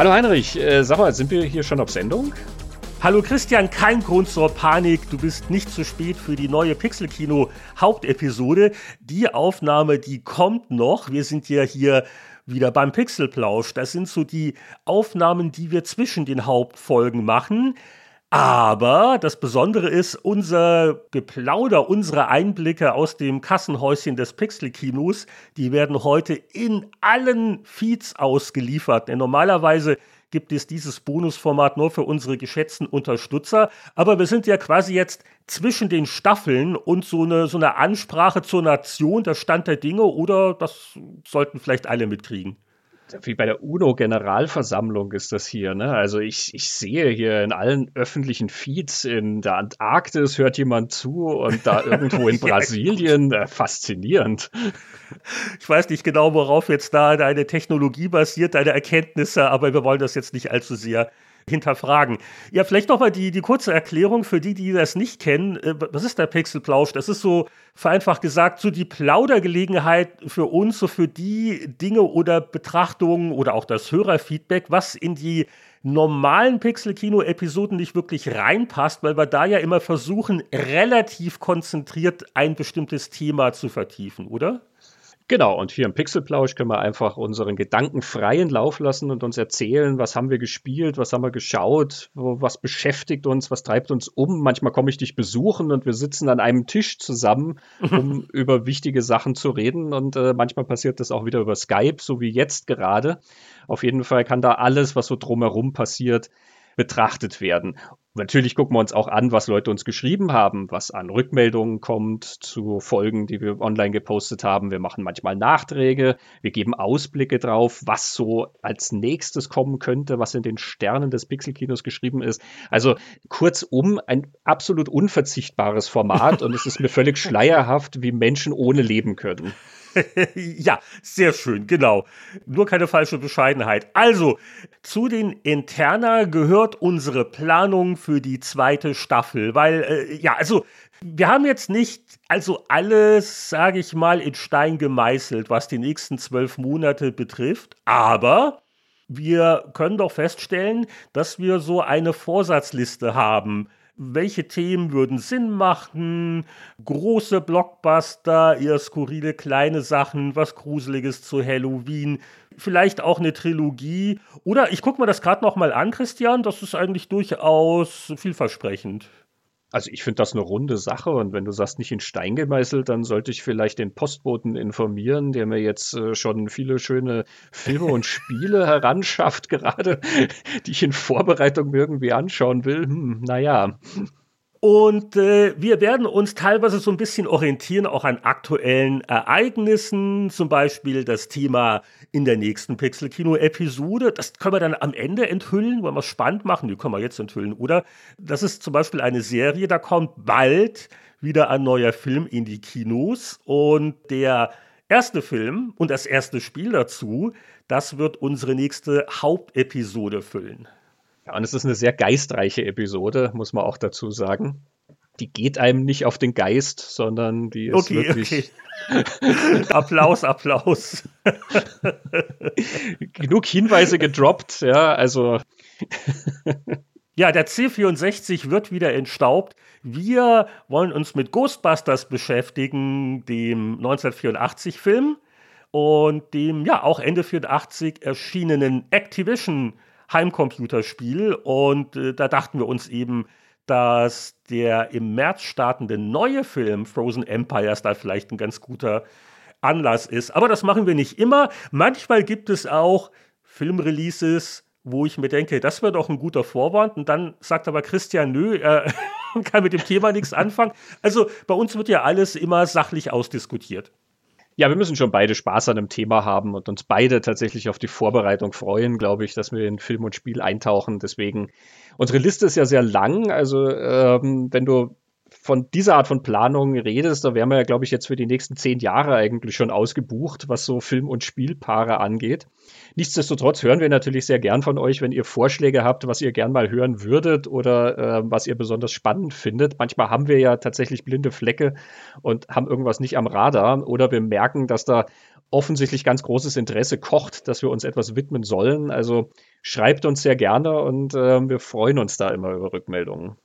Hallo Heinrich, äh, sag mal, sind wir hier schon auf Sendung? Hallo Christian, kein Grund zur Panik. Du bist nicht zu spät für die neue Pixelkino Hauptepisode. Die Aufnahme, die kommt noch. Wir sind ja hier wieder beim Pixelplausch. Das sind so die Aufnahmen, die wir zwischen den Hauptfolgen machen. Aber das Besondere ist, unser Geplauder, unsere Einblicke aus dem Kassenhäuschen des Pixel-Kinos, die werden heute in allen Feeds ausgeliefert. Denn normalerweise gibt es dieses Bonusformat nur für unsere geschätzten Unterstützer. Aber wir sind ja quasi jetzt zwischen den Staffeln und so eine, so eine Ansprache zur Nation, der Stand der Dinge, oder das sollten vielleicht alle mitkriegen wie bei der UNO-Generalversammlung ist das hier. Ne? Also ich, ich sehe hier in allen öffentlichen Feeds in der Antarktis hört jemand zu und da irgendwo in Brasilien äh, faszinierend. Ich weiß nicht genau, worauf jetzt da deine Technologie basiert, deine Erkenntnisse, aber wir wollen das jetzt nicht allzu sehr hinterfragen. Ja, vielleicht nochmal die, die kurze Erklärung für die, die das nicht kennen. Äh, was ist der Pixelplausch? Das ist so vereinfacht gesagt so die Plaudergelegenheit für uns, so für die Dinge oder Betrachtungen oder auch das Hörerfeedback, was in die normalen Pixel-Kino-Episoden nicht wirklich reinpasst, weil wir da ja immer versuchen, relativ konzentriert ein bestimmtes Thema zu vertiefen, oder? Genau, und hier im Pixelplausch können wir einfach unseren Gedanken freien Lauf lassen und uns erzählen, was haben wir gespielt, was haben wir geschaut, was beschäftigt uns, was treibt uns um. Manchmal komme ich dich besuchen und wir sitzen an einem Tisch zusammen, um über wichtige Sachen zu reden. Und äh, manchmal passiert das auch wieder über Skype, so wie jetzt gerade. Auf jeden Fall kann da alles, was so drumherum passiert, betrachtet werden. Natürlich gucken wir uns auch an, was Leute uns geschrieben haben, was an Rückmeldungen kommt zu Folgen, die wir online gepostet haben. Wir machen manchmal Nachträge, wir geben Ausblicke drauf, was so als nächstes kommen könnte, was in den Sternen des Pixelkinos geschrieben ist. Also kurzum, ein absolut unverzichtbares Format und es ist mir völlig schleierhaft, wie Menschen ohne leben können. ja, sehr schön, genau. Nur keine falsche Bescheidenheit. Also, zu den Interna gehört unsere Planung für die zweite Staffel, weil, äh, ja, also, wir haben jetzt nicht also alles, sage ich mal, in Stein gemeißelt, was die nächsten zwölf Monate betrifft, aber wir können doch feststellen, dass wir so eine Vorsatzliste haben welche Themen würden Sinn machen, große Blockbuster, eher skurrile kleine Sachen, was Gruseliges zu Halloween, vielleicht auch eine Trilogie. Oder ich gucke mir das gerade noch mal an, Christian, das ist eigentlich durchaus vielversprechend. Also ich finde das eine runde Sache und wenn du sagst, nicht in Stein gemeißelt, dann sollte ich vielleicht den Postboten informieren, der mir jetzt äh, schon viele schöne Filme und Spiele heranschafft, gerade, die ich in Vorbereitung irgendwie anschauen will. Hm, naja. Und äh, wir werden uns teilweise so ein bisschen orientieren, auch an aktuellen Ereignissen, zum Beispiel das Thema in der nächsten Pixel-Kino-Episode. Das können wir dann am Ende enthüllen, wollen wir es spannend machen, die können wir jetzt enthüllen, oder? Das ist zum Beispiel eine Serie, da kommt bald wieder ein neuer Film in die Kinos und der erste Film und das erste Spiel dazu, das wird unsere nächste Hauptepisode füllen. Ja, und es ist eine sehr geistreiche Episode, muss man auch dazu sagen. Die geht einem nicht auf den Geist, sondern die ist okay, wirklich. Okay. Applaus, Applaus. Genug Hinweise gedroppt, ja, also. Ja, der C64 wird wieder entstaubt. Wir wollen uns mit Ghostbusters beschäftigen, dem 1984-Film und dem ja auch Ende 84 erschienenen Activision Heimcomputerspiel. Und äh, da dachten wir uns eben, dass der im März startende neue Film Frozen Empires da vielleicht ein ganz guter Anlass ist. Aber das machen wir nicht immer. Manchmal gibt es auch Filmreleases, wo ich mir denke, das wäre doch ein guter Vorwand. Und dann sagt aber Christian, nö, er kann mit dem Thema nichts anfangen. Also bei uns wird ja alles immer sachlich ausdiskutiert. Ja, wir müssen schon beide Spaß an dem Thema haben und uns beide tatsächlich auf die Vorbereitung freuen, glaube ich, dass wir in Film und Spiel eintauchen. Deswegen, unsere Liste ist ja sehr lang. Also, ähm, wenn du von dieser Art von Planung redest, da wären wir ja, glaube ich, jetzt für die nächsten zehn Jahre eigentlich schon ausgebucht, was so Film- und Spielpaare angeht. Nichtsdestotrotz hören wir natürlich sehr gern von euch, wenn ihr Vorschläge habt, was ihr gern mal hören würdet oder äh, was ihr besonders spannend findet. Manchmal haben wir ja tatsächlich blinde Flecke und haben irgendwas nicht am Radar oder wir merken, dass da offensichtlich ganz großes Interesse kocht, dass wir uns etwas widmen sollen. Also schreibt uns sehr gerne und äh, wir freuen uns da immer über Rückmeldungen.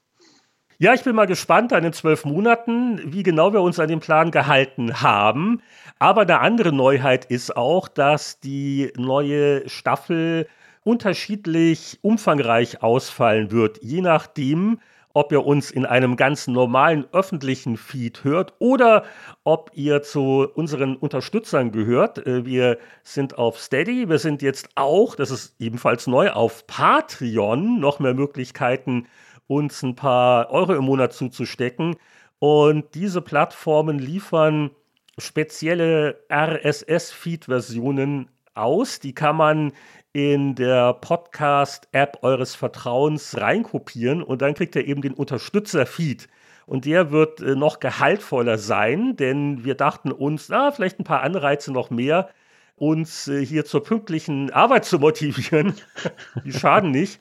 Ja, ich bin mal gespannt an den zwölf Monaten, wie genau wir uns an den Plan gehalten haben. Aber eine andere Neuheit ist auch, dass die neue Staffel unterschiedlich umfangreich ausfallen wird, je nachdem, ob ihr uns in einem ganz normalen öffentlichen Feed hört oder ob ihr zu unseren Unterstützern gehört. Äh, wir sind auf Steady, wir sind jetzt auch, das ist ebenfalls neu, auf Patreon, noch mehr Möglichkeiten, uns ein paar Euro im Monat zuzustecken. Und diese Plattformen liefern spezielle RSS-Feed-Versionen aus. Die kann man in der Podcast-App eures Vertrauens reinkopieren und dann kriegt ihr eben den Unterstützer-Feed. Und der wird äh, noch gehaltvoller sein, denn wir dachten uns, na, vielleicht ein paar Anreize noch mehr, uns äh, hier zur pünktlichen Arbeit zu motivieren. Die schaden nicht.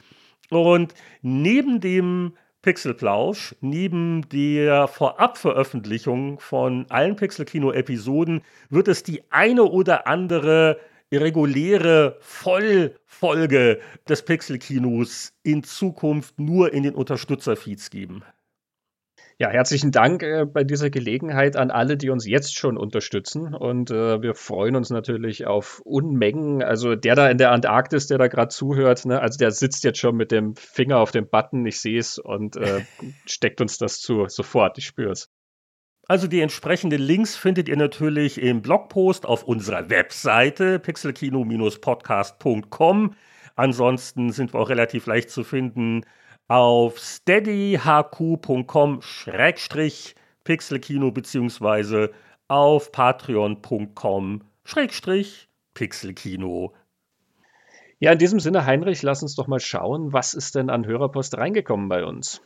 Und neben dem Pixelplausch, neben der Vorabveröffentlichung von allen Pixelkino-Episoden, wird es die eine oder andere reguläre Vollfolge des Pixelkinos in Zukunft nur in den Unterstützerfeeds geben. Ja, herzlichen Dank äh, bei dieser Gelegenheit an alle, die uns jetzt schon unterstützen. Und äh, wir freuen uns natürlich auf Unmengen. Also der da in der Antarktis, der da gerade zuhört, ne, also der sitzt jetzt schon mit dem Finger auf dem Button, ich sehe es und äh, steckt uns das zu. Sofort, ich spüre es. Also die entsprechenden Links findet ihr natürlich im Blogpost auf unserer Webseite pixelkino-podcast.com. Ansonsten sind wir auch relativ leicht zu finden auf steadyhq.com-pixelkino beziehungsweise auf patreon.com-pixelkino. Ja, in diesem Sinne, Heinrich, lass uns doch mal schauen, was ist denn an Hörerpost reingekommen bei uns?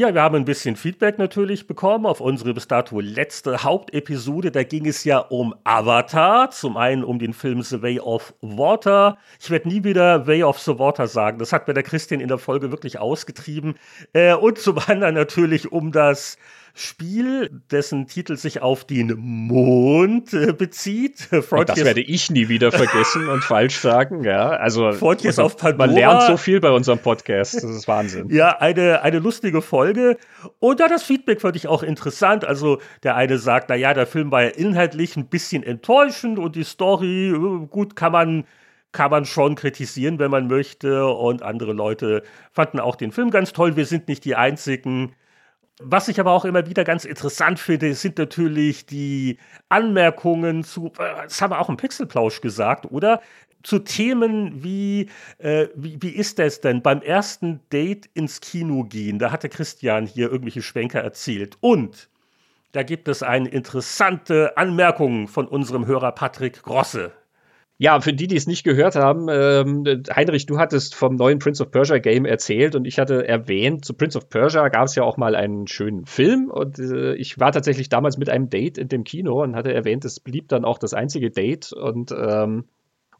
Ja, wir haben ein bisschen Feedback natürlich bekommen auf unsere bis dato letzte Hauptepisode. Da ging es ja um Avatar. Zum einen um den Film The Way of Water. Ich werde nie wieder Way of the Water sagen. Das hat mir der Christian in der Folge wirklich ausgetrieben. Äh, und zum anderen natürlich um das Spiel, dessen Titel sich auf den Mond äh, bezieht. Frontiers das werde ich nie wieder vergessen und falsch sagen. Ja, also Frontiers auf Pandora. Man lernt so viel bei unserem Podcast. Das ist Wahnsinn. Ja, eine, eine lustige Folge. Und da das Feedback fand ich auch interessant. Also der eine sagt, na ja, der Film war ja inhaltlich ein bisschen enttäuschend und die Story, äh, gut, kann man kann man schon kritisieren, wenn man möchte. Und andere Leute fanden auch den Film ganz toll. Wir sind nicht die einzigen. Was ich aber auch immer wieder ganz interessant finde, sind natürlich die Anmerkungen zu, äh, das haben wir auch im Pixelplausch gesagt, oder? Zu Themen wie, äh, wie, wie ist das denn beim ersten Date ins Kino gehen? Da hatte Christian hier irgendwelche Schwenker erzählt. Und da gibt es eine interessante Anmerkung von unserem Hörer Patrick Grosse. Ja, für die, die es nicht gehört haben, ähm, Heinrich, du hattest vom neuen Prince of Persia Game erzählt und ich hatte erwähnt, zu Prince of Persia gab es ja auch mal einen schönen Film und äh, ich war tatsächlich damals mit einem Date in dem Kino und hatte erwähnt, es blieb dann auch das einzige Date und ähm,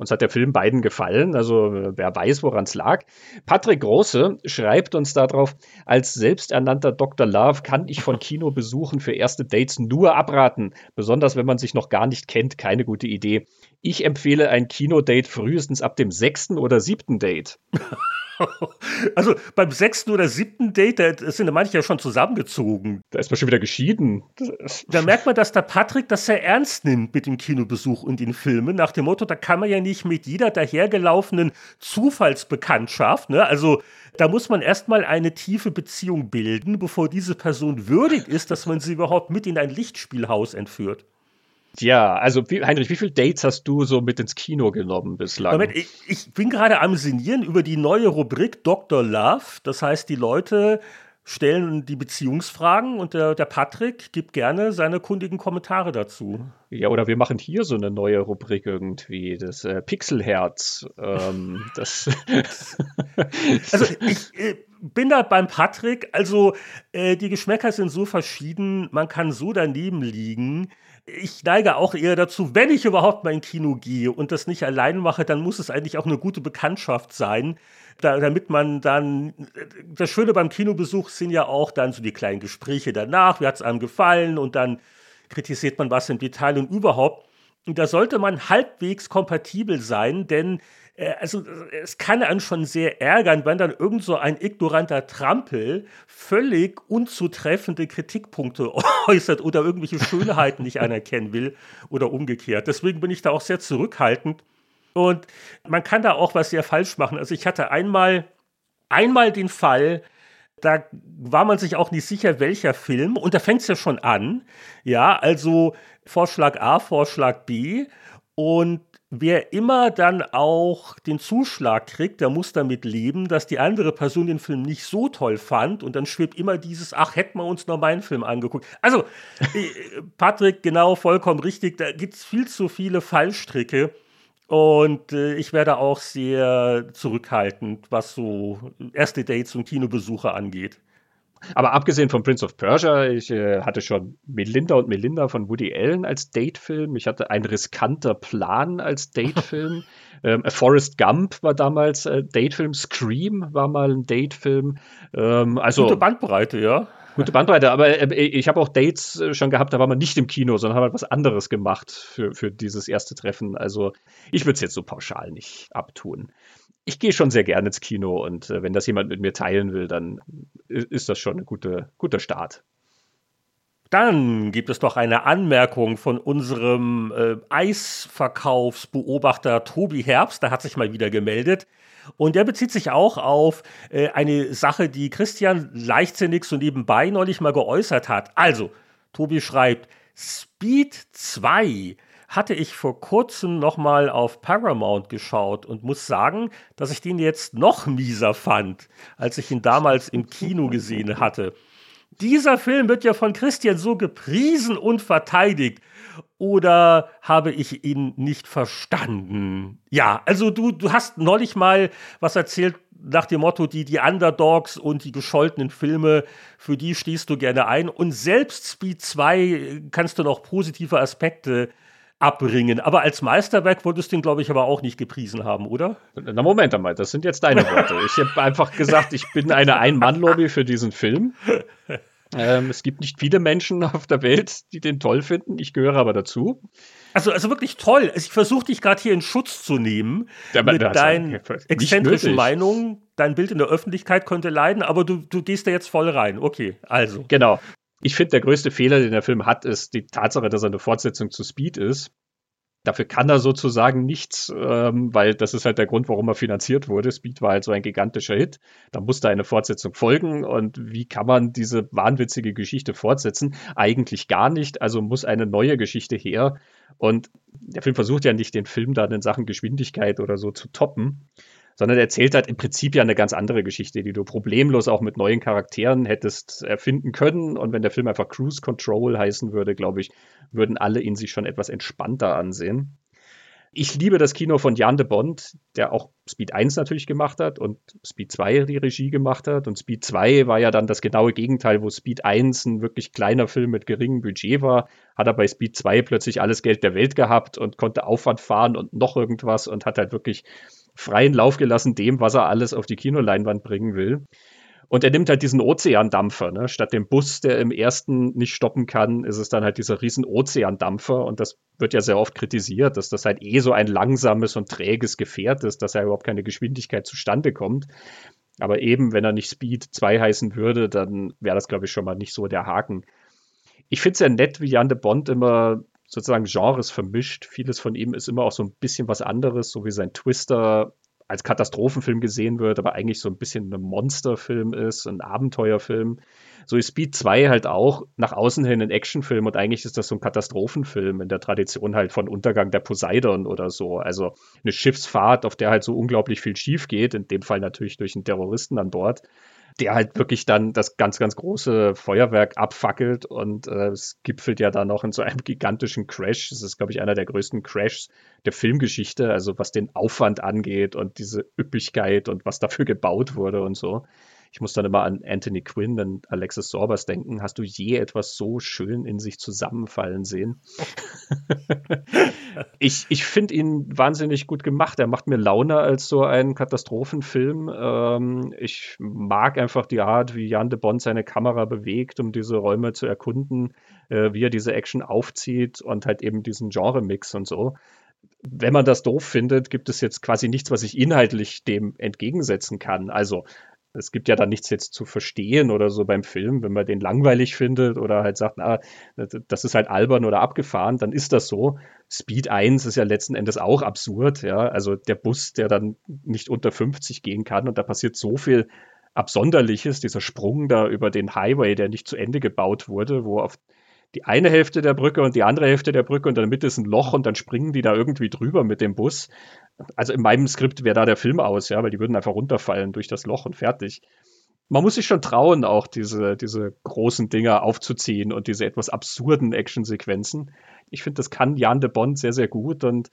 uns hat der Film beiden gefallen, also wer weiß, woran es lag. Patrick Große schreibt uns darauf, als selbsternannter Dr. Love kann ich von Kinobesuchen für erste Dates nur abraten, besonders wenn man sich noch gar nicht kennt, keine gute Idee. Ich empfehle ein Kinodate frühestens ab dem sechsten oder siebten Date. Also beim sechsten oder siebten Date, da sind ja manche ja schon zusammengezogen. Da ist man schon wieder geschieden. Da merkt man, dass der Patrick das sehr ernst nimmt mit dem Kinobesuch und den Filmen. Nach dem Motto, da kann man ja nicht mit jeder dahergelaufenen Zufallsbekanntschaft, ne? also da muss man erstmal eine tiefe Beziehung bilden, bevor diese Person würdig ist, dass man sie überhaupt mit in ein Lichtspielhaus entführt. Ja, also wie, Heinrich, wie viele Dates hast du so mit ins Kino genommen bislang? Moment, ich, ich bin gerade am Sinnieren über die neue Rubrik Dr. Love. Das heißt, die Leute stellen die Beziehungsfragen und der, der Patrick gibt gerne seine kundigen Kommentare dazu. Ja, oder wir machen hier so eine neue Rubrik irgendwie, das äh, Pixelherz. Ähm, das also ich äh, bin da beim Patrick, also äh, die Geschmäcker sind so verschieden, man kann so daneben liegen ich neige auch eher dazu, wenn ich überhaupt mal in Kino gehe und das nicht allein mache, dann muss es eigentlich auch eine gute Bekanntschaft sein, da, damit man dann, das Schöne beim Kinobesuch sind ja auch dann so die kleinen Gespräche danach, wie hat es einem gefallen und dann kritisiert man was im Detail und überhaupt. Und da sollte man halbwegs kompatibel sein, denn also es kann einen schon sehr ärgern, wenn dann irgend so ein ignoranter Trampel völlig unzutreffende Kritikpunkte äußert oder irgendwelche Schönheiten nicht anerkennen will oder umgekehrt. Deswegen bin ich da auch sehr zurückhaltend. Und man kann da auch was sehr falsch machen. Also ich hatte einmal, einmal den Fall, da war man sich auch nicht sicher, welcher Film. Und da fängt es ja schon an. Ja, also Vorschlag A, Vorschlag B. Und wer immer dann auch den Zuschlag kriegt, der muss damit leben, dass die andere Person den Film nicht so toll fand und dann schwebt immer dieses, ach, hätten wir uns noch meinen Film angeguckt. Also, äh, Patrick, genau, vollkommen richtig, da gibt es viel zu viele Fallstricke. Und äh, ich werde auch sehr zurückhaltend, was so erste Dates und Kinobesuche angeht. Aber abgesehen von Prince of Persia, ich äh, hatte schon Melinda und Melinda von Woody Allen als Datefilm. Ich hatte ein riskanter Plan als Datefilm. ähm, Forrest Gump war damals äh, Datefilm. Scream war mal ein Datefilm. Ähm, also gute Bandbreite, ja. Gute Bandbreite, aber äh, ich habe auch Dates äh, schon gehabt, da war man nicht im Kino, sondern haben halt was anderes gemacht für, für dieses erste Treffen. Also ich würde es jetzt so pauschal nicht abtun ich gehe schon sehr gerne ins Kino und äh, wenn das jemand mit mir teilen will, dann ist das schon ein gute, guter Start. Dann gibt es doch eine Anmerkung von unserem äh, Eisverkaufsbeobachter Tobi Herbst, der hat sich mal wieder gemeldet. Und der bezieht sich auch auf äh, eine Sache, die Christian leichtsinnig so nebenbei neulich mal geäußert hat. Also, Tobi schreibt, Speed 2 hatte ich vor kurzem nochmal auf Paramount geschaut und muss sagen, dass ich den jetzt noch mieser fand, als ich ihn damals im Kino gesehen hatte. Dieser Film wird ja von Christian so gepriesen und verteidigt. Oder habe ich ihn nicht verstanden? Ja, also du, du hast neulich mal was erzählt nach dem Motto, die, die Underdogs und die gescholtenen Filme, für die stehst du gerne ein. Und selbst Speed 2 kannst du noch positive Aspekte abbringen. Aber als Meisterwerk wolltest du ihn, glaube ich, aber auch nicht gepriesen haben, oder? Na, Moment einmal, das sind jetzt deine Worte. Ich habe einfach gesagt, ich bin eine Ein-Mann-Lobby für diesen Film. Ähm, es gibt nicht viele Menschen auf der Welt, die den toll finden. Ich gehöre aber dazu. Also, also wirklich toll. Also ich versuche dich gerade hier in Schutz zu nehmen ja, mit deinen exzentrischen Meinungen. Dein Bild in der Öffentlichkeit könnte leiden, aber du, du gehst da jetzt voll rein. Okay, also. Genau. Ich finde, der größte Fehler, den der Film hat, ist die Tatsache, dass er eine Fortsetzung zu Speed ist. Dafür kann er sozusagen nichts, ähm, weil das ist halt der Grund, warum er finanziert wurde. Speed war halt so ein gigantischer Hit. Da musste eine Fortsetzung folgen. Und wie kann man diese wahnwitzige Geschichte fortsetzen? Eigentlich gar nicht. Also muss eine neue Geschichte her. Und der Film versucht ja nicht, den Film dann in Sachen Geschwindigkeit oder so zu toppen, sondern er erzählt halt im Prinzip ja eine ganz andere Geschichte, die du problemlos auch mit neuen Charakteren hättest erfinden können. Und wenn der Film einfach Cruise Control heißen würde, glaube ich, würden alle ihn sich schon etwas entspannter ansehen. Ich liebe das Kino von Jan de Bond, der auch Speed 1 natürlich gemacht hat und Speed 2 die Regie gemacht hat. Und Speed 2 war ja dann das genaue Gegenteil, wo Speed 1 ein wirklich kleiner Film mit geringem Budget war, hat er bei Speed 2 plötzlich alles Geld der Welt gehabt und konnte Aufwand fahren und noch irgendwas und hat halt wirklich freien Lauf gelassen dem, was er alles auf die Kinoleinwand bringen will. Und er nimmt halt diesen Ozeandampfer. Ne? Statt dem Bus, der im ersten nicht stoppen kann, ist es dann halt dieser riesen Ozeandampfer. Und das wird ja sehr oft kritisiert, dass das halt eh so ein langsames und träges Gefährt ist, dass er überhaupt keine Geschwindigkeit zustande kommt. Aber eben, wenn er nicht Speed 2 heißen würde, dann wäre das, glaube ich, schon mal nicht so der Haken. Ich finde es ja nett, wie Jan de Bond immer sozusagen Genres vermischt. Vieles von ihm ist immer auch so ein bisschen was anderes, so wie sein Twister als Katastrophenfilm gesehen wird, aber eigentlich so ein bisschen ein Monsterfilm ist, ein Abenteuerfilm. So ist Speed 2 halt auch nach außen hin ein Actionfilm und eigentlich ist das so ein Katastrophenfilm in der Tradition halt von Untergang der Poseidon oder so. Also eine Schiffsfahrt, auf der halt so unglaublich viel schief geht, in dem Fall natürlich durch einen Terroristen an Bord der halt wirklich dann das ganz, ganz große Feuerwerk abfackelt und äh, es gipfelt ja dann noch in so einem gigantischen Crash. Das ist, glaube ich, einer der größten Crashs der Filmgeschichte, also was den Aufwand angeht und diese Üppigkeit und was dafür gebaut wurde und so. Ich muss dann immer an Anthony Quinn und Alexis Sorbers denken. Hast du je etwas so schön in sich zusammenfallen sehen? ich ich finde ihn wahnsinnig gut gemacht. Er macht mir Laune als so ein Katastrophenfilm. Ähm, ich mag einfach die Art, wie Jan de Bond seine Kamera bewegt, um diese Räume zu erkunden, äh, wie er diese Action aufzieht und halt eben diesen Genre-Mix und so wenn man das doof findet, gibt es jetzt quasi nichts, was ich inhaltlich dem entgegensetzen kann. Also es gibt ja dann nichts jetzt zu verstehen oder so beim Film, wenn man den langweilig findet oder halt sagt, ah, das ist halt albern oder abgefahren, dann ist das so. Speed 1 ist ja letzten Endes auch absurd, ja. Also der Bus, der dann nicht unter 50 gehen kann und da passiert so viel Absonderliches, dieser Sprung da über den Highway, der nicht zu Ende gebaut wurde, wo auf die eine Hälfte der Brücke und die andere Hälfte der Brücke und in der Mitte ist ein Loch und dann springen die da irgendwie drüber mit dem Bus. Also in meinem Skript wäre da der Film aus, ja, weil die würden einfach runterfallen durch das Loch und fertig. Man muss sich schon trauen, auch diese, diese großen Dinger aufzuziehen und diese etwas absurden Actionsequenzen. Ich finde, das kann Jan de Bond sehr, sehr gut und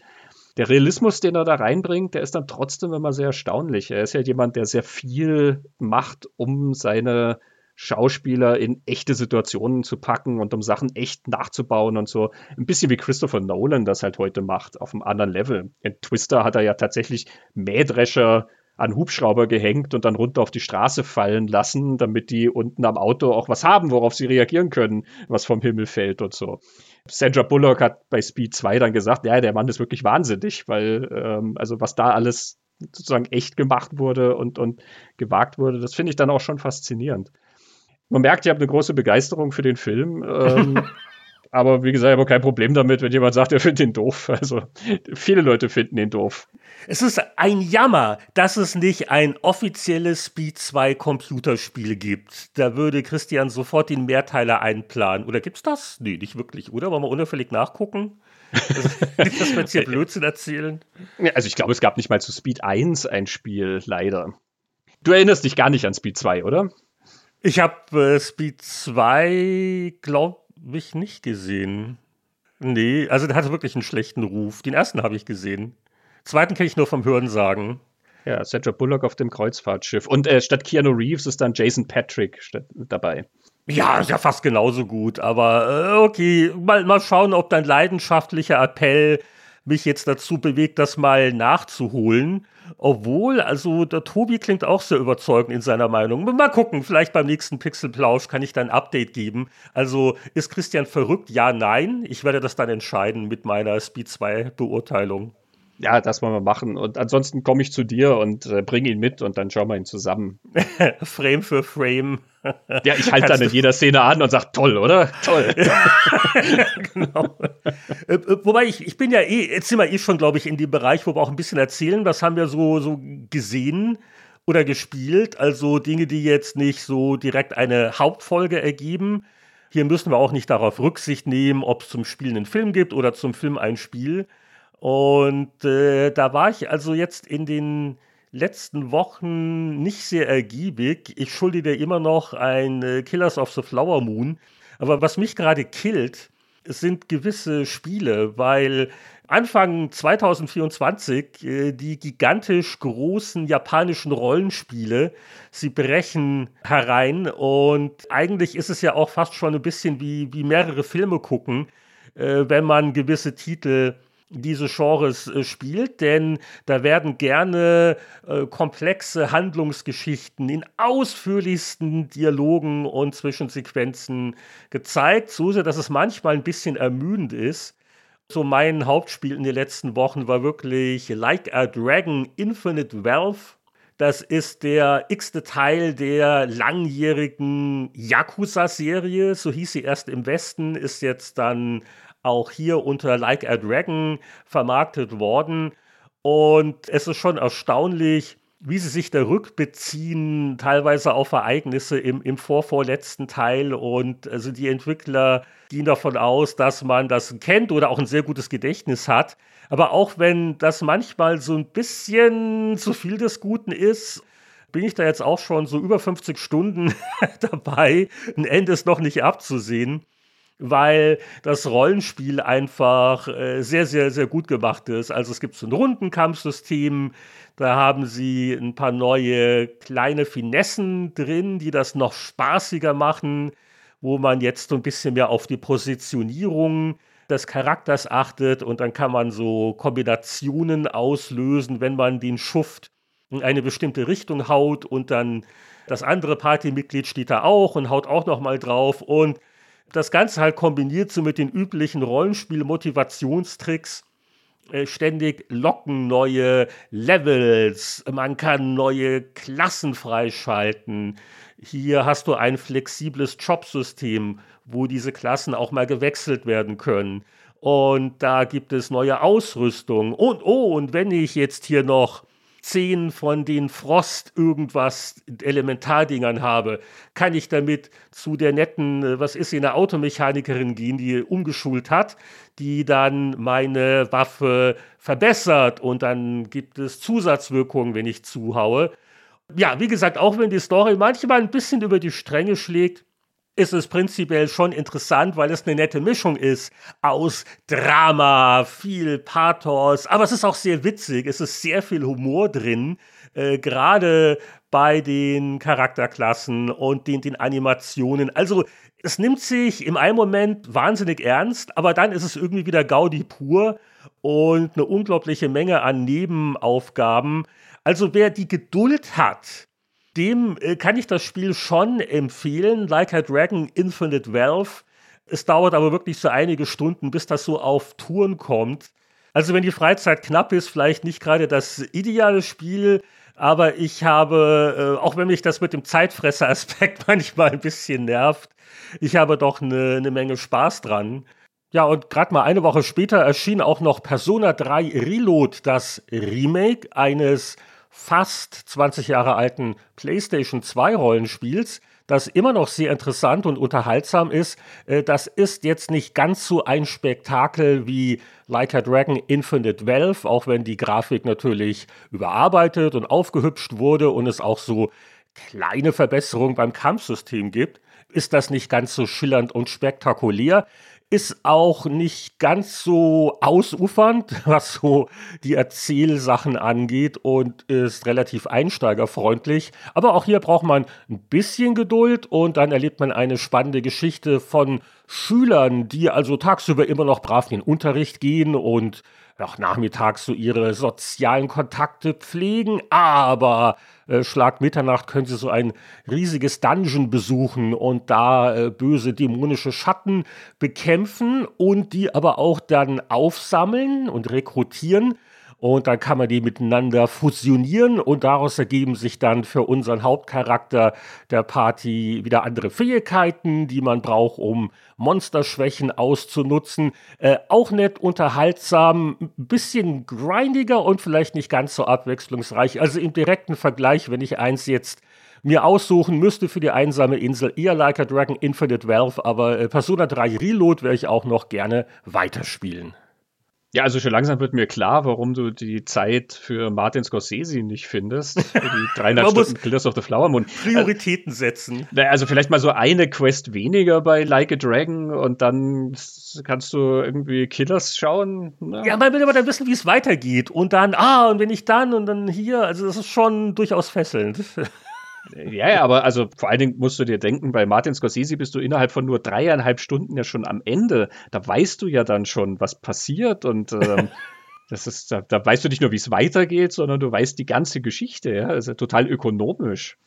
der Realismus, den er da reinbringt, der ist dann trotzdem immer sehr erstaunlich. Er ist ja jemand, der sehr viel macht, um seine Schauspieler in echte Situationen zu packen und um Sachen echt nachzubauen und so. Ein bisschen wie Christopher Nolan das halt heute macht, auf einem anderen Level. In Twister hat er ja tatsächlich Mähdrescher an Hubschrauber gehängt und dann runter auf die Straße fallen lassen, damit die unten am Auto auch was haben, worauf sie reagieren können, was vom Himmel fällt und so. Sandra Bullock hat bei Speed 2 dann gesagt, ja, der Mann ist wirklich wahnsinnig, weil ähm, also was da alles sozusagen echt gemacht wurde und, und gewagt wurde, das finde ich dann auch schon faszinierend man merkt, ihr habt eine große Begeisterung für den Film. Ähm, aber wie gesagt, ich habe kein Problem damit, wenn jemand sagt, er findet ihn doof. Also viele Leute finden ihn doof. Es ist ein Jammer, dass es nicht ein offizielles Speed 2 Computerspiel gibt. Da würde Christian sofort den Mehrteiler einplanen. Oder gibt's das? Nee, nicht wirklich, oder? Wollen wir unauffällig nachgucken? Also, dass wir jetzt hier Blödsinn erzählen? Also ich glaube, es gab nicht mal zu Speed 1 ein Spiel, leider. Du erinnerst dich gar nicht an Speed 2, oder? Ich habe äh, Speed 2, glaube ich, nicht gesehen. Nee, also der hatte wirklich einen schlechten Ruf. Den ersten habe ich gesehen. Zweiten kenne ich nur vom Hören sagen. Ja, Sandra Bullock auf dem Kreuzfahrtschiff. Und äh, statt Keanu Reeves ist dann Jason Patrick dabei. Ja, ist ja fast genauso gut. Aber äh, okay, mal, mal schauen, ob dein leidenschaftlicher Appell mich jetzt dazu bewegt, das mal nachzuholen. Obwohl, also der Tobi klingt auch sehr überzeugend in seiner Meinung. Mal gucken, vielleicht beim nächsten Pixelplausch kann ich da ein Update geben. Also ist Christian verrückt? Ja, nein. Ich werde das dann entscheiden mit meiner Speed 2 Beurteilung. Ja, das wollen wir machen. Und ansonsten komme ich zu dir und äh, bringe ihn mit und dann schauen wir ihn zusammen. Frame für Frame. Ja, ich halte dann in jeder Szene an und sage, toll, oder? Toll. genau. Äh, äh, wobei ich, ich bin ja eh, jetzt sind wir eh schon, glaube ich, in dem Bereich, wo wir auch ein bisschen erzählen, was haben wir so, so gesehen oder gespielt. Also Dinge, die jetzt nicht so direkt eine Hauptfolge ergeben. Hier müssen wir auch nicht darauf Rücksicht nehmen, ob es zum Spiel einen Film gibt oder zum Film ein Spiel. Und äh, da war ich also jetzt in den letzten Wochen nicht sehr ergiebig. Ich schulde dir immer noch ein äh, Killers of the Flower Moon. Aber was mich gerade killt, sind gewisse Spiele, weil Anfang 2024 äh, die gigantisch großen japanischen Rollenspiele, sie brechen herein und eigentlich ist es ja auch fast schon ein bisschen wie, wie mehrere Filme gucken, äh, wenn man gewisse Titel diese Genres äh, spielt, denn da werden gerne äh, komplexe Handlungsgeschichten in ausführlichsten Dialogen und Zwischensequenzen gezeigt, so sehr, dass es manchmal ein bisschen ermüdend ist. So mein Hauptspiel in den letzten Wochen war wirklich Like a Dragon Infinite Wealth. Das ist der x-te Teil der langjährigen Yakuza-Serie. So hieß sie erst im Westen, ist jetzt dann auch hier unter Like a Dragon vermarktet worden. Und es ist schon erstaunlich, wie sie sich da rückbeziehen, teilweise auf Ereignisse im, im vorvorletzten Teil. Und also die Entwickler gehen davon aus, dass man das kennt oder auch ein sehr gutes Gedächtnis hat. Aber auch wenn das manchmal so ein bisschen zu viel des Guten ist, bin ich da jetzt auch schon so über 50 Stunden dabei. Ein Ende ist noch nicht abzusehen. Weil das Rollenspiel einfach äh, sehr, sehr, sehr gut gemacht ist. Also es gibt so ein Rundenkampfsystem, da haben sie ein paar neue kleine Finessen drin, die das noch spaßiger machen, wo man jetzt so ein bisschen mehr auf die Positionierung des Charakters achtet und dann kann man so Kombinationen auslösen, wenn man den Schuft in eine bestimmte Richtung haut und dann das andere Partymitglied steht da auch und haut auch noch mal drauf und das Ganze halt kombiniert so mit den üblichen Rollenspiel-Motivationstricks. Äh, ständig locken neue Levels, man kann neue Klassen freischalten. Hier hast du ein flexibles Jobsystem, wo diese Klassen auch mal gewechselt werden können. Und da gibt es neue Ausrüstung. Und oh, und wenn ich jetzt hier noch zehn von den Frost irgendwas Elementardingern habe, kann ich damit zu der netten, äh, was ist sie, eine Automechanikerin gehen, die umgeschult hat, die dann meine Waffe verbessert und dann gibt es Zusatzwirkungen, wenn ich zuhaue. Ja, wie gesagt, auch wenn die Story manchmal ein bisschen über die Stränge schlägt, ist es prinzipiell schon interessant, weil es eine nette Mischung ist aus Drama, viel Pathos, aber es ist auch sehr witzig, es ist sehr viel Humor drin, äh, gerade bei den Charakterklassen und den, den Animationen. Also es nimmt sich im einen Moment wahnsinnig ernst, aber dann ist es irgendwie wieder Gaudi pur und eine unglaubliche Menge an Nebenaufgaben. Also wer die Geduld hat, dem äh, kann ich das Spiel schon empfehlen. Like a Dragon Infinite Valve. Es dauert aber wirklich so einige Stunden, bis das so auf Touren kommt. Also wenn die Freizeit knapp ist, vielleicht nicht gerade das ideale Spiel, aber ich habe, äh, auch wenn mich das mit dem Zeitfresser-Aspekt manchmal ein bisschen nervt, ich habe doch eine, eine Menge Spaß dran. Ja, und gerade mal eine Woche später erschien auch noch Persona 3 Reload, das Remake eines fast 20 Jahre alten PlayStation 2 Rollenspiels, das immer noch sehr interessant und unterhaltsam ist. Äh, das ist jetzt nicht ganz so ein Spektakel wie Like a Dragon Infinite Valve, auch wenn die Grafik natürlich überarbeitet und aufgehübscht wurde und es auch so kleine Verbesserungen beim Kampfsystem gibt, ist das nicht ganz so schillernd und spektakulär ist auch nicht ganz so ausufernd, was so die Erzählsachen angeht und ist relativ einsteigerfreundlich. Aber auch hier braucht man ein bisschen Geduld und dann erlebt man eine spannende Geschichte von Schülern, die also tagsüber immer noch brav in den Unterricht gehen und auch nachmittags so ihre sozialen Kontakte pflegen, aber äh, Schlag Mitternacht können sie so ein riesiges Dungeon besuchen und da äh, böse dämonische Schatten bekämpfen und die aber auch dann aufsammeln und rekrutieren und dann kann man die miteinander fusionieren und daraus ergeben sich dann für unseren Hauptcharakter der Party wieder andere Fähigkeiten, die man braucht, um Monsterschwächen auszunutzen. Äh, auch nett, unterhaltsam, ein bisschen grindiger und vielleicht nicht ganz so abwechslungsreich. Also im direkten Vergleich, wenn ich eins jetzt mir aussuchen müsste für die einsame Insel, eher Like a Dragon Infinite Valve, aber äh, Persona 3 Reload werde ich auch noch gerne weiterspielen. Ja, also schon langsam wird mir klar, warum du die Zeit für Martin Scorsese nicht findest. Für die 300 Stunden Killers of the Flower Moon. Prioritäten setzen. Also vielleicht mal so eine Quest weniger bei Like a Dragon und dann kannst du irgendwie Killers schauen. Na? Ja, man will aber dann wissen, wie es weitergeht. Und dann, ah, und wenn ich dann und dann hier, also das ist schon durchaus fesselnd. Ja, ja, aber also vor allen Dingen musst du dir denken, bei Martin Scorsese bist du innerhalb von nur dreieinhalb Stunden ja schon am Ende. Da weißt du ja dann schon, was passiert und ähm, das ist, da, da, weißt du nicht nur, wie es weitergeht, sondern du weißt die ganze Geschichte. Ja, das ist ja total ökonomisch.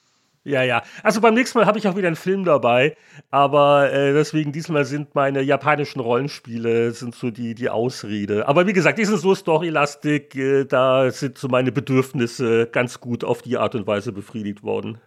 Ja, ja. Also beim nächsten Mal habe ich auch wieder einen Film dabei, aber äh, deswegen diesmal sind meine japanischen Rollenspiele sind so die die Ausrede. Aber wie gesagt, die sind so storylastig, äh, da sind so meine Bedürfnisse ganz gut auf die Art und Weise befriedigt worden.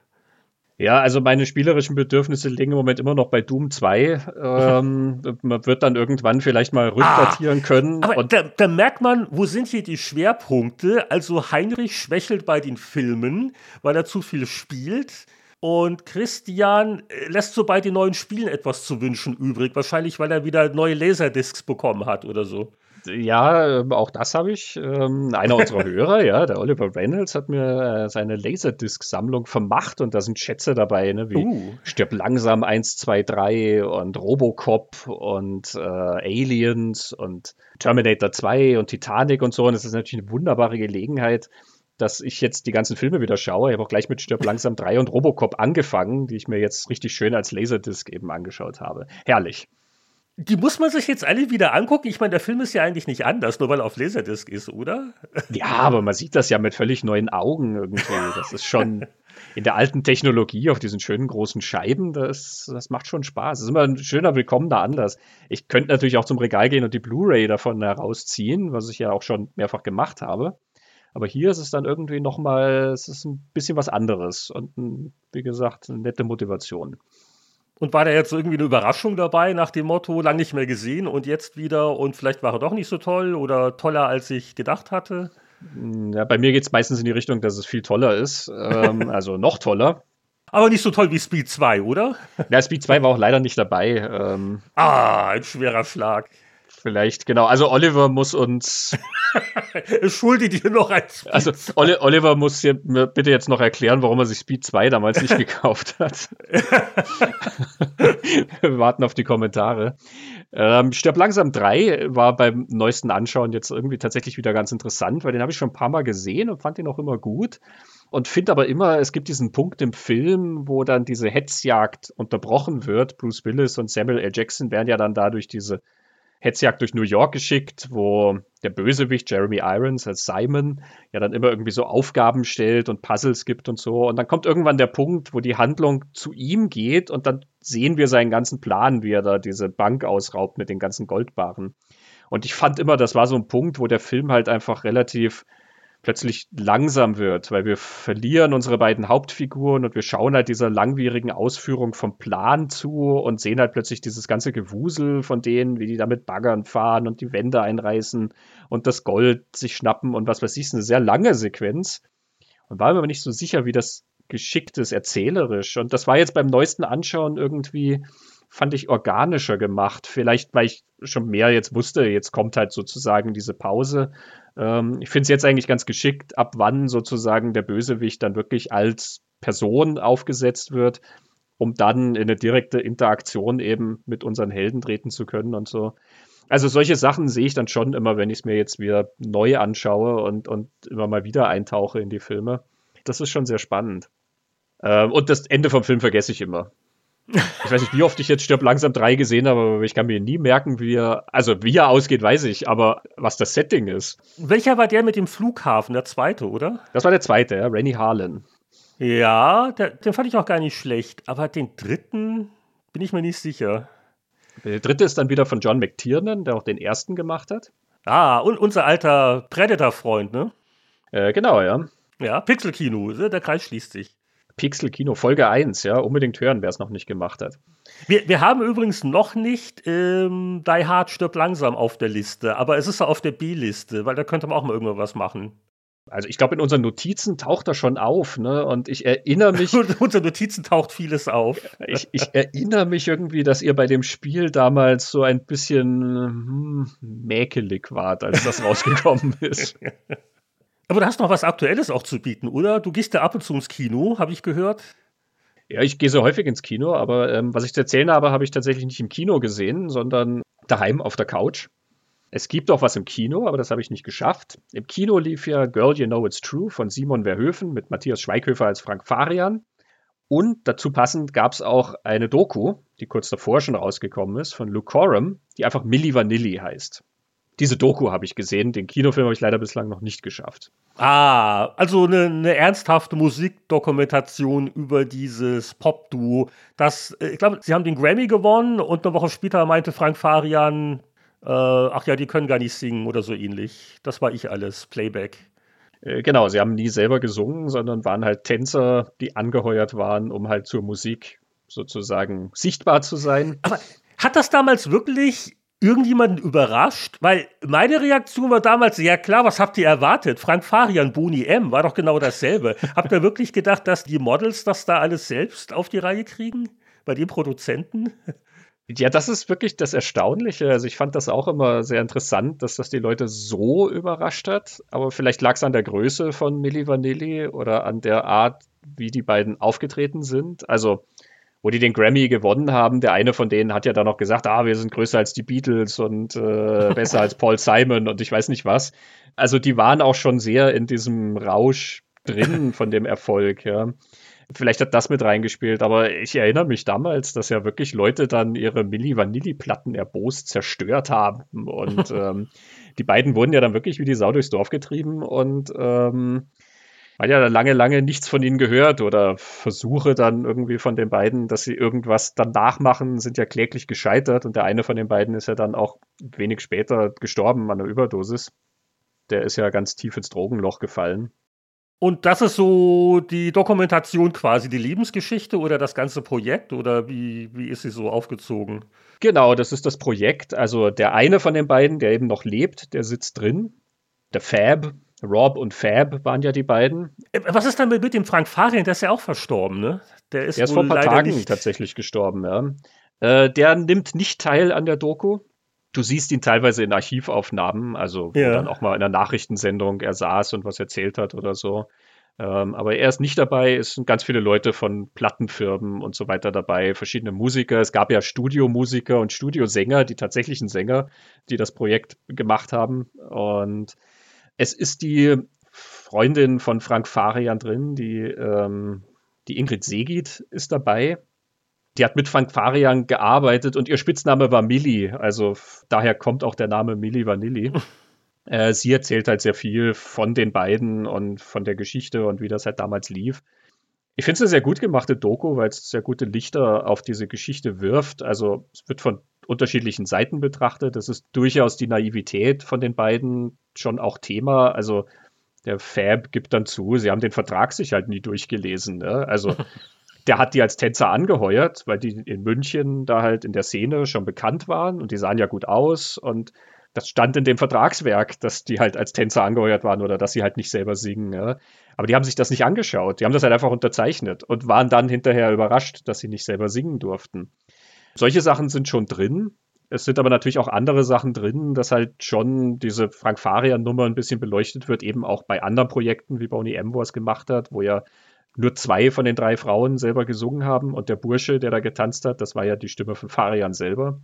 Ja, also meine spielerischen Bedürfnisse liegen im Moment immer noch bei Doom 2. Ähm, man wird dann irgendwann vielleicht mal rückdatieren ah, können. Aber da, da, merkt man, wo sind hier die Schwerpunkte? Also Heinrich schwächelt bei den Filmen, weil er zu viel spielt. Und Christian äh, lässt so bei den neuen Spielen etwas zu wünschen übrig. Wahrscheinlich, weil er wieder neue Laserdiscs bekommen hat oder so. Ja, ähm, auch das habe ich. Ähm, einer unserer Hörer, ja, der Oliver Reynolds, hat mir äh, seine Laserdisc-Sammlung vermacht und da sind Schätze dabei, ne, wie uh. Stirb langsam 1, 2, 3 und Robocop und äh, Aliens und Terminator 2 und Titanic und so. Und es ist natürlich eine wunderbare Gelegenheit, dass ich jetzt die ganzen Filme wieder schaue. Ich habe auch gleich mit Stirb langsam 3 und Robocop angefangen, die ich mir jetzt richtig schön als Laserdisc eben angeschaut habe. Herrlich. Die muss man sich jetzt alle wieder angucken. Ich meine, der Film ist ja eigentlich nicht anders, nur weil er auf Laserdisc ist, oder? Ja, aber man sieht das ja mit völlig neuen Augen irgendwie. Das ist schon in der alten Technologie auf diesen schönen großen Scheiben, das, das macht schon Spaß. Das ist immer ein schöner, willkommener Anlass. Ich könnte natürlich auch zum Regal gehen und die Blu-ray davon herausziehen, was ich ja auch schon mehrfach gemacht habe. Aber hier ist es dann irgendwie nochmal, es ist ein bisschen was anderes und, wie gesagt, eine nette Motivation. Und war da jetzt irgendwie eine Überraschung dabei nach dem Motto, lang nicht mehr gesehen und jetzt wieder und vielleicht war er doch nicht so toll oder toller, als ich gedacht hatte? Ja, bei mir geht es meistens in die Richtung, dass es viel toller ist. Ähm, also noch toller. Aber nicht so toll wie Speed 2, oder? Ja, Speed 2 war auch leider nicht dabei. Ähm, ah, ein schwerer Schlag. Vielleicht, genau. Also Oliver muss uns. Schulde dir noch ein Speed Also Oli Oliver muss mir bitte jetzt noch erklären, warum er sich Speed 2 damals nicht gekauft hat. Wir warten auf die Kommentare. Ähm, Stirb langsam 3 war beim neuesten Anschauen jetzt irgendwie tatsächlich wieder ganz interessant, weil den habe ich schon ein paar Mal gesehen und fand ihn auch immer gut. Und finde aber immer, es gibt diesen Punkt im Film, wo dann diese Hetzjagd unterbrochen wird. Bruce Willis und Samuel L. Jackson werden ja dann dadurch diese Hetzjagd durch New York geschickt, wo der Bösewicht Jeremy Irons als Simon ja dann immer irgendwie so Aufgaben stellt und Puzzles gibt und so. Und dann kommt irgendwann der Punkt, wo die Handlung zu ihm geht und dann sehen wir seinen ganzen Plan, wie er da diese Bank ausraubt mit den ganzen Goldbarren. Und ich fand immer, das war so ein Punkt, wo der Film halt einfach relativ plötzlich langsam wird, weil wir verlieren unsere beiden Hauptfiguren und wir schauen halt dieser langwierigen Ausführung vom Plan zu und sehen halt plötzlich dieses ganze Gewusel von denen, wie die da mit Baggern fahren und die Wände einreißen und das Gold sich schnappen und was weiß ich, ist eine sehr lange Sequenz. Und war mir aber nicht so sicher, wie das geschickt ist, erzählerisch. Und das war jetzt beim neuesten Anschauen irgendwie, fand ich organischer gemacht. Vielleicht, weil ich schon mehr jetzt wusste, jetzt kommt halt sozusagen diese Pause ähm, ich finde es jetzt eigentlich ganz geschickt, ab wann sozusagen der Bösewicht dann wirklich als Person aufgesetzt wird, um dann in eine direkte Interaktion eben mit unseren Helden treten zu können und so. Also solche Sachen sehe ich dann schon immer, wenn ich es mir jetzt wieder neu anschaue und, und immer mal wieder eintauche in die Filme. Das ist schon sehr spannend. Ähm, und das Ende vom Film vergesse ich immer. Ich weiß nicht, wie oft ich jetzt Stirb langsam 3 gesehen habe, aber ich kann mir nie merken, wie er, also wie er ausgeht, weiß ich, aber was das Setting ist. Welcher war der mit dem Flughafen, der zweite, oder? Das war der zweite, ja, Rennie Harlan. Ja, der, den fand ich auch gar nicht schlecht, aber den dritten bin ich mir nicht sicher. Der dritte ist dann wieder von John McTiernan, der auch den ersten gemacht hat. Ah, und unser alter Predator-Freund, ne? Äh, genau, ja. Ja, Pixel-Kino, der Kreis schließt sich. Pixel Kino Folge 1, ja, unbedingt hören, wer es noch nicht gemacht hat. Wir, wir haben übrigens noch nicht ähm, Die Hard stirbt langsam auf der Liste, aber es ist auf der B-Liste, weil da könnte man auch mal irgendwas machen. Also ich glaube, in unseren Notizen taucht er schon auf, ne? Und ich erinnere mich. in unseren Notizen taucht vieles auf. ich, ich, erinnere mich irgendwie, dass ihr bei dem Spiel damals so ein bisschen hm, mäkelig wart, als das rausgekommen ist. Aber du hast noch was Aktuelles auch zu bieten, oder? Du gehst ja ab und zu ins Kino, habe ich gehört. Ja, ich gehe so häufig ins Kino, aber ähm, was ich zu erzählen habe, habe ich tatsächlich nicht im Kino gesehen, sondern daheim auf der Couch. Es gibt auch was im Kino, aber das habe ich nicht geschafft. Im Kino lief ja Girl You Know It's True von Simon Verhöfen mit Matthias Schweighöfer als Frank Farian. Und dazu passend gab es auch eine Doku, die kurz davor schon rausgekommen ist, von Luke Coram, die einfach Milli Vanilli heißt. Diese Doku habe ich gesehen, den Kinofilm habe ich leider bislang noch nicht geschafft. Ah, also eine, eine ernsthafte Musikdokumentation über dieses Pop-Duo. Das, äh, ich glaube, sie haben den Grammy gewonnen und eine Woche später meinte Frank Farian, äh, ach ja, die können gar nicht singen oder so ähnlich. Das war ich alles, Playback. Äh, genau, sie haben nie selber gesungen, sondern waren halt Tänzer, die angeheuert waren, um halt zur Musik sozusagen sichtbar zu sein. Aber hat das damals wirklich irgendjemanden überrascht? Weil meine Reaktion war damals, ja klar, was habt ihr erwartet? Frank Farian, Boni M, war doch genau dasselbe. habt ihr wirklich gedacht, dass die Models das da alles selbst auf die Reihe kriegen? Bei den Produzenten? Ja, das ist wirklich das Erstaunliche. Also ich fand das auch immer sehr interessant, dass das die Leute so überrascht hat. Aber vielleicht lag es an der Größe von Milli Vanilli oder an der Art, wie die beiden aufgetreten sind. Also wo die den Grammy gewonnen haben, der eine von denen hat ja dann noch gesagt, ah, wir sind größer als die Beatles und äh, besser als Paul Simon und ich weiß nicht was. Also die waren auch schon sehr in diesem Rausch drin von dem Erfolg, ja. Vielleicht hat das mit reingespielt, aber ich erinnere mich damals, dass ja wirklich Leute dann ihre Milli Vanilli-Platten erbost zerstört haben. Und ähm, die beiden wurden ja dann wirklich wie die Sau durchs Dorf getrieben und ähm, man hat ja lange, lange nichts von ihnen gehört oder Versuche dann irgendwie von den beiden, dass sie irgendwas dann nachmachen, sind ja kläglich gescheitert und der eine von den beiden ist ja dann auch wenig später gestorben an einer Überdosis. Der ist ja ganz tief ins Drogenloch gefallen. Und das ist so die Dokumentation quasi, die Lebensgeschichte oder das ganze Projekt oder wie, wie ist sie so aufgezogen? Genau, das ist das Projekt. Also der eine von den beiden, der eben noch lebt, der sitzt drin. Der Fab, Rob und Fab waren ja die beiden. Äh, was ist dann mit, dem Frank Farian? Der ist ja auch verstorben, ne? Der ist, der ist vor ein paar Tagen nicht... tatsächlich gestorben, ja. Äh, der nimmt nicht teil an der Doku du siehst ihn teilweise in Archivaufnahmen, also ja. dann auch mal in einer Nachrichtensendung er saß und was erzählt hat oder so. Ähm, aber er ist nicht dabei, es sind ganz viele Leute von Plattenfirmen und so weiter dabei, verschiedene Musiker. Es gab ja Studiomusiker und Studiosänger, die tatsächlichen Sänger, die das Projekt gemacht haben. Und es ist die Freundin von Frank Farian drin, die, ähm, die Ingrid Segit ist dabei die hat mit Frank Farian gearbeitet und ihr Spitzname war Milli. Also daher kommt auch der Name Milli Vanilli. äh, sie erzählt halt sehr viel von den beiden und von der Geschichte und wie das halt damals lief. Ich finde es eine sehr gut gemachte Doku, weil es sehr gute Lichter auf diese Geschichte wirft. Also es wird von unterschiedlichen Seiten betrachtet. Das ist durchaus die Naivität von den beiden schon auch Thema. Also der Fab gibt dann zu, sie haben den Vertrag sich halt nie durchgelesen. Ne? Also der hat die als Tänzer angeheuert, weil die in München da halt in der Szene schon bekannt waren und die sahen ja gut aus und das stand in dem Vertragswerk, dass die halt als Tänzer angeheuert waren oder dass sie halt nicht selber singen. Ja. Aber die haben sich das nicht angeschaut. Die haben das halt einfach unterzeichnet und waren dann hinterher überrascht, dass sie nicht selber singen durften. Solche Sachen sind schon drin. Es sind aber natürlich auch andere Sachen drin, dass halt schon diese Frank Farian-Nummer ein bisschen beleuchtet wird, eben auch bei anderen Projekten, wie Boney M. wo es gemacht hat, wo ja nur zwei von den drei Frauen selber gesungen haben und der Bursche, der da getanzt hat, das war ja die Stimme von Farian selber.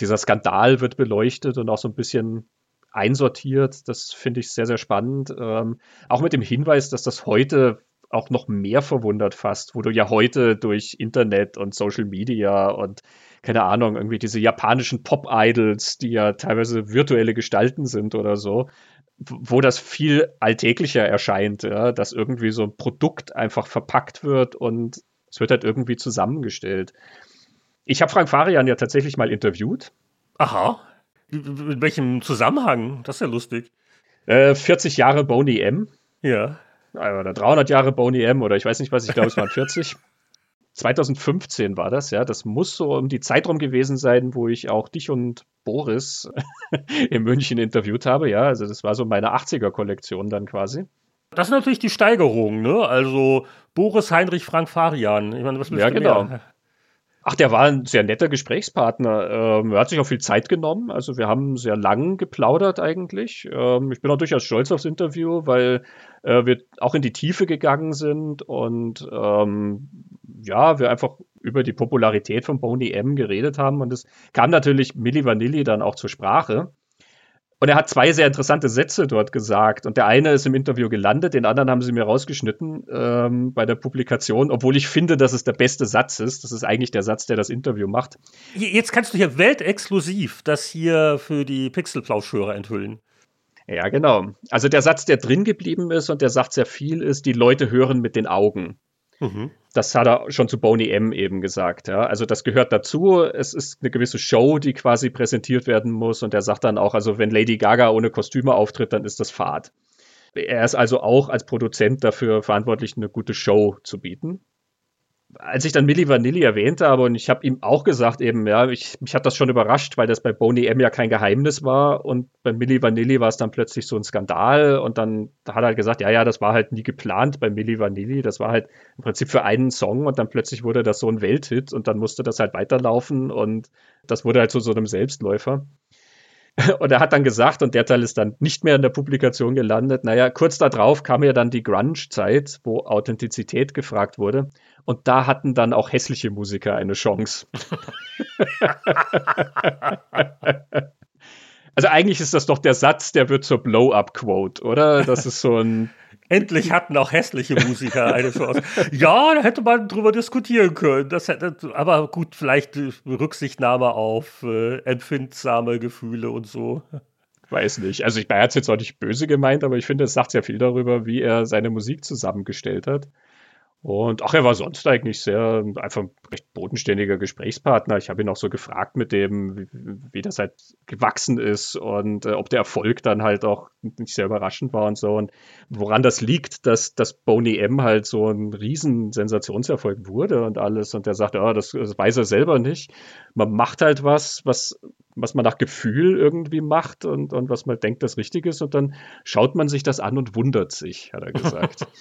Dieser Skandal wird beleuchtet und auch so ein bisschen einsortiert. Das finde ich sehr, sehr spannend. Ähm, auch mit dem Hinweis, dass das heute auch noch mehr verwundert fast, wo du ja heute durch Internet und Social Media und keine Ahnung, irgendwie diese japanischen Pop-Idols, die ja teilweise virtuelle Gestalten sind oder so, wo das viel alltäglicher erscheint, ja, dass irgendwie so ein Produkt einfach verpackt wird und es wird halt irgendwie zusammengestellt. Ich habe Frank Farian ja tatsächlich mal interviewt. Aha. In welchem Zusammenhang? Das ist ja lustig. Äh, 40 Jahre Boney M. Ja. Oder 300 Jahre Boney M. oder ich weiß nicht was, ich glaube, es waren 40. 2015 war das, ja. Das muss so um die Zeit rum gewesen sein, wo ich auch dich und Boris in München interviewt habe, ja. Also das war so meine 80er-Kollektion dann quasi. Das ist natürlich die Steigerung, ne? Also Boris Heinrich Frank Farian. Ich meine, was Ja, genau. Mehr? Ach, der war ein sehr netter Gesprächspartner. Ähm, er hat sich auch viel Zeit genommen. Also wir haben sehr lang geplaudert eigentlich. Ähm, ich bin auch durchaus stolz aufs Interview, weil äh, wir auch in die Tiefe gegangen sind und ähm, ja, wir einfach über die Popularität von Boney M geredet haben. Und es kam natürlich Milli Vanilli dann auch zur Sprache. Und er hat zwei sehr interessante Sätze dort gesagt. Und der eine ist im Interview gelandet, den anderen haben sie mir rausgeschnitten ähm, bei der Publikation, obwohl ich finde, dass es der beste Satz ist. Das ist eigentlich der Satz, der das Interview macht. Jetzt kannst du hier weltexklusiv das hier für die Pixelplauschhörer enthüllen. Ja, genau. Also der Satz, der drin geblieben ist und der sagt sehr viel, ist, die Leute hören mit den Augen. Mhm. Das hat er schon zu Boney M eben gesagt. Ja. Also das gehört dazu. Es ist eine gewisse Show, die quasi präsentiert werden muss. Und er sagt dann auch, also wenn Lady Gaga ohne Kostüme auftritt, dann ist das Fahrt. Er ist also auch als Produzent dafür verantwortlich, eine gute Show zu bieten. Als ich dann Milli Vanilli erwähnt habe und ich habe ihm auch gesagt eben, ja, ich, mich hat das schon überrascht, weil das bei Boney M ja kein Geheimnis war. Und bei Milli Vanilli war es dann plötzlich so ein Skandal. Und dann hat er halt gesagt, ja, ja, das war halt nie geplant bei Milli Vanilli, das war halt im Prinzip für einen Song. Und dann plötzlich wurde das so ein Welthit. Und dann musste das halt weiterlaufen. Und das wurde halt zu so einem Selbstläufer. Und er hat dann gesagt, und der Teil ist dann nicht mehr in der Publikation gelandet, naja, kurz darauf kam ja dann die Grunge-Zeit, wo Authentizität gefragt wurde. Und da hatten dann auch hässliche Musiker eine Chance. also eigentlich ist das doch der Satz, der wird zur Blow-up-Quote, oder? Das ist so ein Endlich hatten auch hässliche Musiker eine Chance. Ja, da hätte man drüber diskutieren können. Das hätte, aber gut, vielleicht Rücksichtnahme auf äh, empfindsame Gefühle und so. Weiß nicht. Also ich war jetzt auch nicht böse gemeint, aber ich finde, es sagt sehr viel darüber, wie er seine Musik zusammengestellt hat. Und ach, er war sonst eigentlich sehr einfach ein recht bodenständiger Gesprächspartner. Ich habe ihn auch so gefragt mit dem, wie, wie das halt gewachsen ist und äh, ob der Erfolg dann halt auch nicht sehr überraschend war und so. Und woran das liegt, dass, dass Boney M halt so ein riesen Sensationserfolg wurde und alles. Und er sagt, oh, das, das weiß er selber nicht. Man macht halt was, was, was man nach Gefühl irgendwie macht und, und was man denkt, das richtig ist. Und dann schaut man sich das an und wundert sich, hat er gesagt.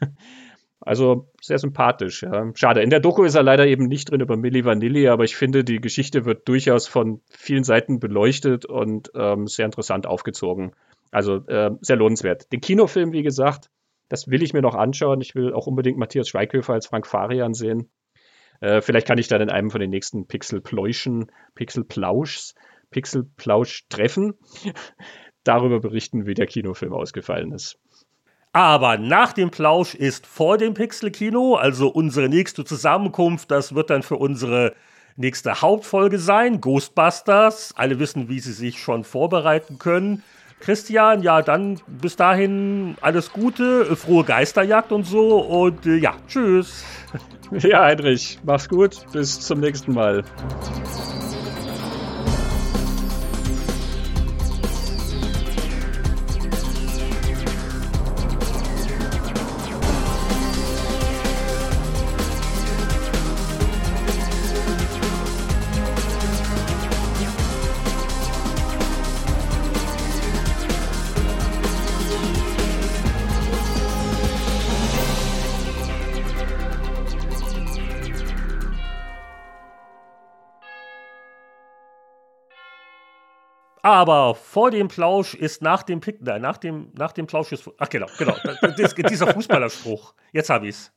Also sehr sympathisch. Ja. Schade. In der Doku ist er leider eben nicht drin über Milli Vanilli, aber ich finde, die Geschichte wird durchaus von vielen Seiten beleuchtet und ähm, sehr interessant aufgezogen. Also äh, sehr lohnenswert. Den Kinofilm, wie gesagt, das will ich mir noch anschauen. Ich will auch unbedingt Matthias Schweighöfer als Frank Farian sehen. Äh, vielleicht kann ich dann in einem von den nächsten Pixel-Pläuschen, Pixel-Plauschs, Pixel-Plausch treffen, darüber berichten, wie der Kinofilm ausgefallen ist. Aber nach dem Plausch ist vor dem Pixel-Kino, also unsere nächste Zusammenkunft, das wird dann für unsere nächste Hauptfolge sein, Ghostbusters. Alle wissen, wie sie sich schon vorbereiten können. Christian, ja, dann bis dahin alles Gute, frohe Geisterjagd und so und äh, ja, tschüss. Ja, Heinrich, mach's gut, bis zum nächsten Mal. Aber vor dem Plausch ist nach dem Pick, nein, nach dem, nach dem Plausch ist, ach genau, genau, dieser Fußballerspruch. Jetzt habe ich es.